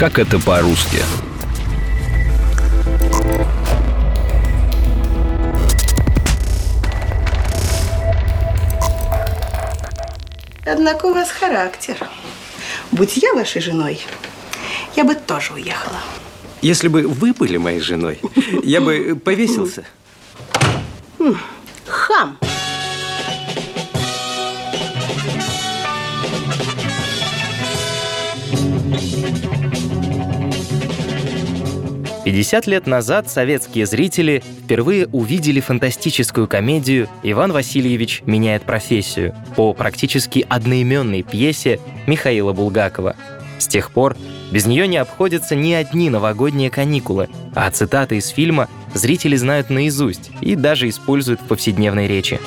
Как это по-русски? Однако у вас характер. Будь я вашей женой, я бы тоже уехала. Если бы вы были моей женой, я бы повесился. Хам! 50 лет назад советские зрители впервые увидели фантастическую комедию «Иван Васильевич меняет профессию» по практически одноименной пьесе Михаила Булгакова. С тех пор без нее не обходятся ни одни новогодние каникулы, а цитаты из фильма зрители знают наизусть и даже используют в повседневной речи.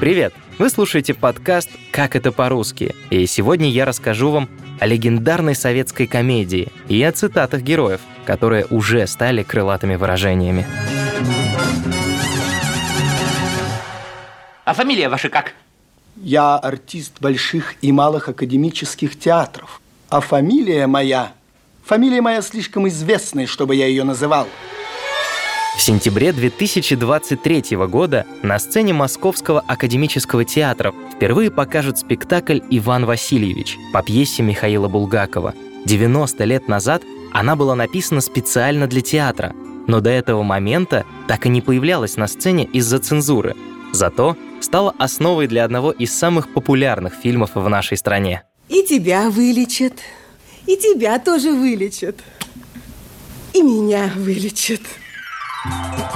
Привет! Вы слушаете подкаст «Как это по-русски», и сегодня я расскажу вам о легендарной советской комедии и о цитатах героев, которые уже стали крылатыми выражениями. А фамилия ваша как? Я артист больших и малых академических театров. А фамилия моя... Фамилия моя слишком известная, чтобы я ее называл. В сентябре 2023 года на сцене Московского академического театра впервые покажут спектакль «Иван Васильевич» по пьесе Михаила Булгакова. 90 лет назад она была написана специально для театра, но до этого момента так и не появлялась на сцене из-за цензуры. Зато стала основой для одного из самых популярных фильмов в нашей стране. И тебя вылечат, и тебя тоже вылечат, и меня вылечат.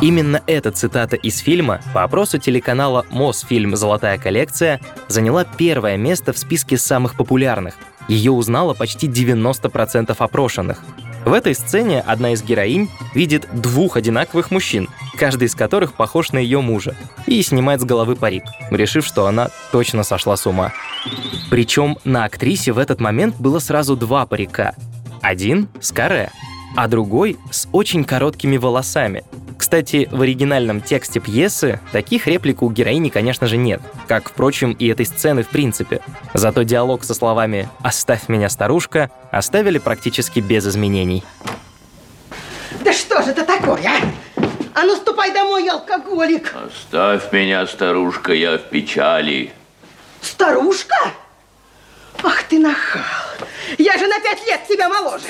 Именно эта цитата из фильма по опросу телеканала Мосфильм «Золотая коллекция» заняла первое место в списке самых популярных. Ее узнало почти 90% опрошенных. В этой сцене одна из героинь видит двух одинаковых мужчин, каждый из которых похож на ее мужа, и снимает с головы парик, решив, что она точно сошла с ума. Причем на актрисе в этот момент было сразу два парика. Один с каре, а другой с очень короткими волосами. Кстати, в оригинальном тексте пьесы таких реплик у героини, конечно же, нет, как, впрочем, и этой сцены в принципе. Зато диалог со словами «Оставь меня, старушка» оставили практически без изменений. Да что же это такое, а? А ну ступай домой, алкоголик! Оставь меня, старушка, я в печали. Старушка? Ах ты нахал! Я же на пять лет тебя моложе!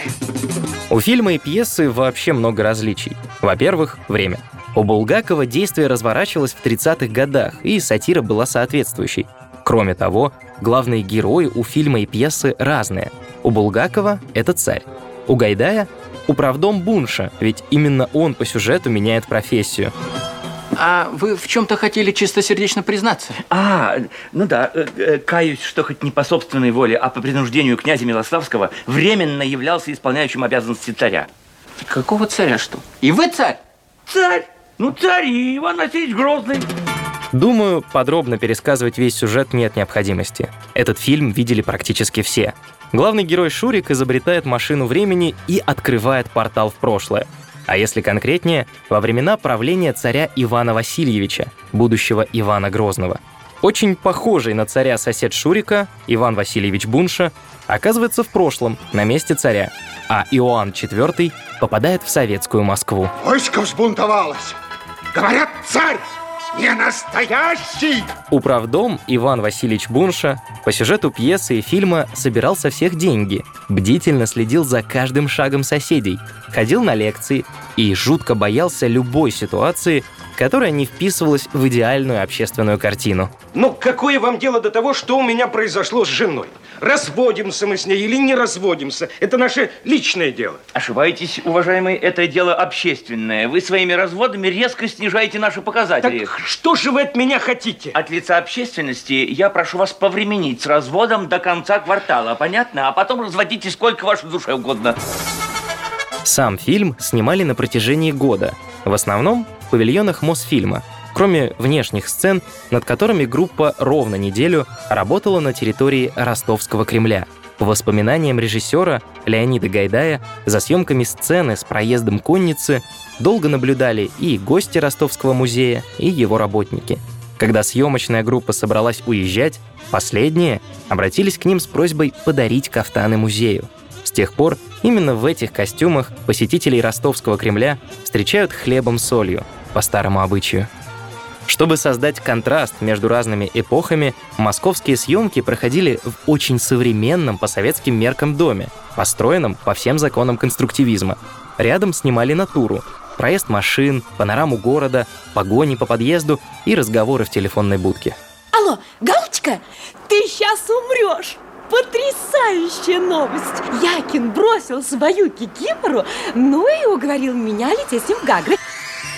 У фильма и пьесы вообще много различий. Во-первых, время. У Булгакова действие разворачивалось в 30-х годах, и сатира была соответствующей. Кроме того, главные герои у фильма и пьесы разные. У Булгакова — это царь. У Гайдая — управдом Бунша, ведь именно он по сюжету меняет профессию. А вы в чем-то хотели чистосердечно признаться? А, ну да, э, э, каюсь, что хоть не по собственной воле, а по принуждению князя Милославского временно являлся исполняющим обязанности царя. Какого царя что? И вы царь? Царь! Ну, царь и Иван Васильевич Грозный. Думаю, подробно пересказывать весь сюжет нет необходимости. Этот фильм видели практически все. Главный герой Шурик изобретает машину времени и открывает портал в прошлое. А если конкретнее, во времена правления царя Ивана Васильевича, будущего Ивана Грозного. Очень похожий на царя сосед Шурика, Иван Васильевич Бунша, оказывается в прошлом, на месте царя, а Иоанн IV попадает в советскую Москву. Войско взбунтовалось! Говорят, царь не настоящий! Управдом Иван Васильевич Бунша по сюжету пьесы и фильма собирал со всех деньги, бдительно следил за каждым шагом соседей, ходил на лекции и жутко боялся любой ситуации, которая не вписывалась в идеальную общественную картину. Ну, какое вам дело до того, что у меня произошло с женой? Разводимся мы с ней или не разводимся? Это наше личное дело. Ошибаетесь, уважаемый, это дело общественное. Вы своими разводами резко снижаете наши показатели. Так что же вы от меня хотите? От лица общественности я прошу вас повременить с разводом до конца квартала, понятно? А потом разводите сколько вашей душе угодно. Сам фильм снимали на протяжении года, в основном в павильонах Мосфильма, кроме внешних сцен, над которыми группа ровно неделю работала на территории Ростовского Кремля. По воспоминаниям режиссера Леонида Гайдая, за съемками сцены с проездом конницы долго наблюдали и гости Ростовского музея, и его работники. Когда съемочная группа собралась уезжать, последние обратились к ним с просьбой подарить кафтаны музею. С тех пор именно в этих костюмах посетителей ростовского Кремля встречают хлебом-солью, по старому обычаю. Чтобы создать контраст между разными эпохами, московские съемки проходили в очень современном по советским меркам доме, построенном по всем законам конструктивизма. Рядом снимали натуру, проезд машин, панораму города, погони по подъезду и разговоры в телефонной будке. Алло, Галочка, ты сейчас умрешь! Потрясающая новость! Якин бросил свою кикимору, ну и уговорил меня лететь с ним в Гагры.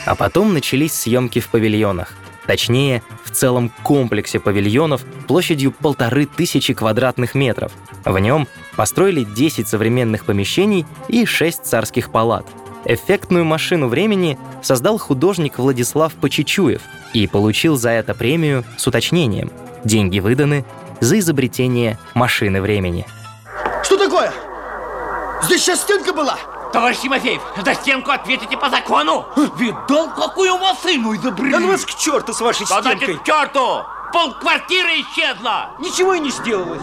А потом начались съемки в павильонах. Точнее, в целом комплексе павильонов площадью полторы тысячи квадратных метров. В нем построили 10 современных помещений и 6 царских палат. Эффектную машину времени создал художник Владислав Почечуев и получил за это премию с уточнением. Деньги выданы за изобретение машины времени. Что такое? Здесь сейчас стенка была? Товарищ Тимофеев, за стенку ответите по закону. Видал, какую машину изобрели? Да ну вас к черту с вашей Да стенкой! значит, к черту! Пол квартиры исчезла! Ничего и не сделалось.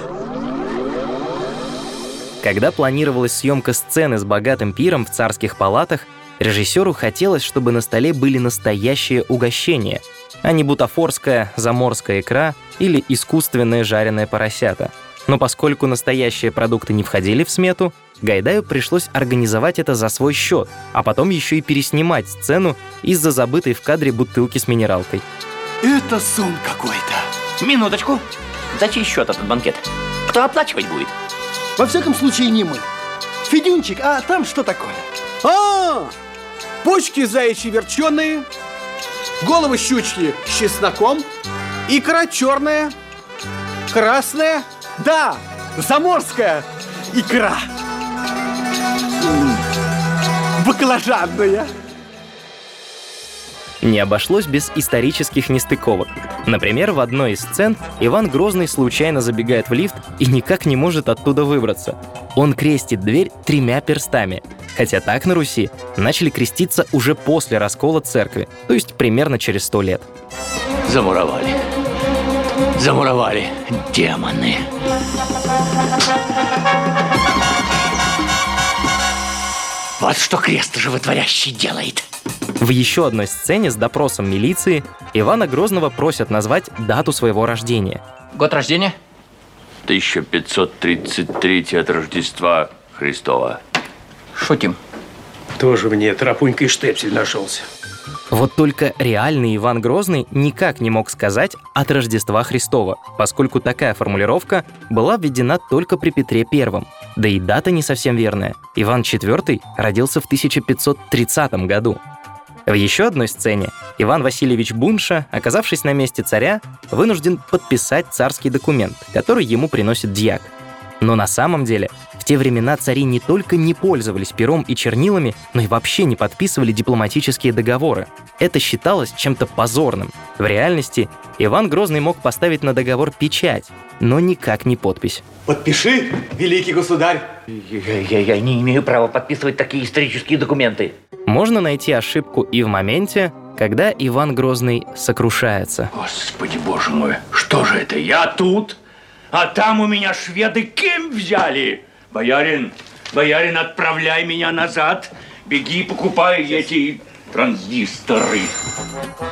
Когда планировалась съемка сцены с богатым пиром в царских палатах, режиссеру хотелось, чтобы на столе были настоящие угощения, а не бутафорская заморская икра или искусственное жареное поросята. Но поскольку настоящие продукты не входили в смету, Гайдаю пришлось организовать это за свой счет, а потом еще и переснимать сцену из-за забытой в кадре бутылки с минералкой. Это сон какой-то. Минуточку. За чей счет этот банкет? Кто оплачивать будет? Во всяком случае, не мы. Федюнчик, а там что такое? А, почки заячьи верченые, головы щучьи с чесноком, икра черная, красная, да, заморская икра. Баклажанная. Не обошлось без исторических нестыковок. Например, в одной из сцен Иван Грозный случайно забегает в лифт и никак не может оттуда выбраться. Он крестит дверь тремя перстами, хотя так на Руси начали креститься уже после раскола церкви, то есть примерно через сто лет. Замуровали. Замуровали. Демоны. Вот что крест животворящий делает. В еще одной сцене с допросом милиции Ивана Грозного просят назвать дату своего рождения. Год рождения? 1533 от Рождества Христова. Шутим. Тоже мне тропунька и штепсель нашелся. Вот только реальный Иван Грозный никак не мог сказать от Рождества Христова, поскольку такая формулировка была введена только при Петре Первом. Да и дата не совсем верная. Иван IV родился в 1530 году. В еще одной сцене Иван Васильевич Бунша, оказавшись на месте царя, вынужден подписать царский документ, который ему приносит дьяк. Но на самом деле в те времена цари не только не пользовались пером и чернилами, но и вообще не подписывали дипломатические договоры. Это считалось чем-то позорным. В реальности Иван Грозный мог поставить на договор печать, но никак не подпись. Подпиши, великий государь. Я, я- я не имею права подписывать такие исторические документы. Можно найти ошибку и в моменте, когда Иван Грозный сокрушается. Господи, боже мой, что же это? Я тут, а там у меня шведы кем взяли? Боярин, боярин, отправляй меня назад. Беги, покупай эти транзисторы.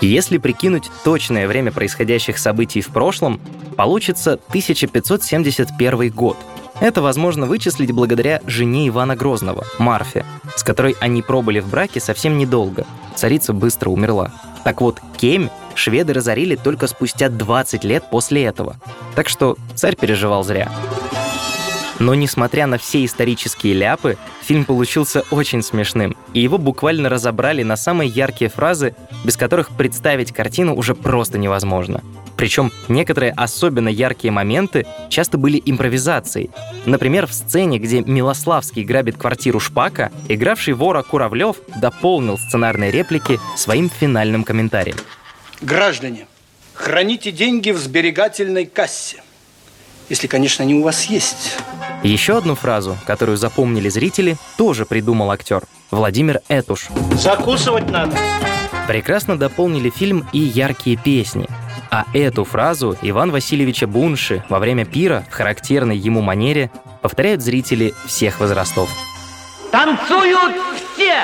Если прикинуть точное время происходящих событий в прошлом, получится 1571 год. Это возможно вычислить благодаря жене Ивана Грозного, Марфе, с которой они пробыли в браке совсем недолго. Царица быстро умерла. Так вот, Кемь шведы разорили только спустя 20 лет после этого. Так что царь переживал зря. Но несмотря на все исторические ляпы, фильм получился очень смешным, и его буквально разобрали на самые яркие фразы, без которых представить картину уже просто невозможно. Причем некоторые особенно яркие моменты часто были импровизацией. Например, в сцене, где Милославский грабит квартиру Шпака, игравший вора Куравлев дополнил сценарные реплики своим финальным комментарием. Граждане, храните деньги в сберегательной кассе. Если, конечно, они у вас есть. Еще одну фразу, которую запомнили зрители, тоже придумал актер Владимир Этуш. Закусывать надо. Прекрасно дополнили фильм и яркие песни. А эту фразу Иван Васильевича Бунши во время пира в характерной ему манере повторяют зрители всех возрастов. Танцуют все!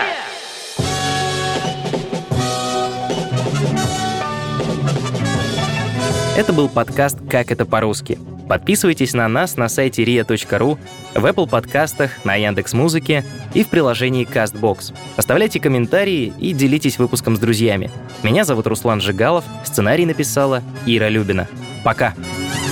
Это был подкаст «Как это по-русски». Подписывайтесь на нас на сайте ria.ru, в Apple подкастах, на Яндекс Музыке и в приложении CastBox. Оставляйте комментарии и делитесь выпуском с друзьями. Меня зовут Руслан Жигалов, сценарий написала Ира Любина. Пока! Пока!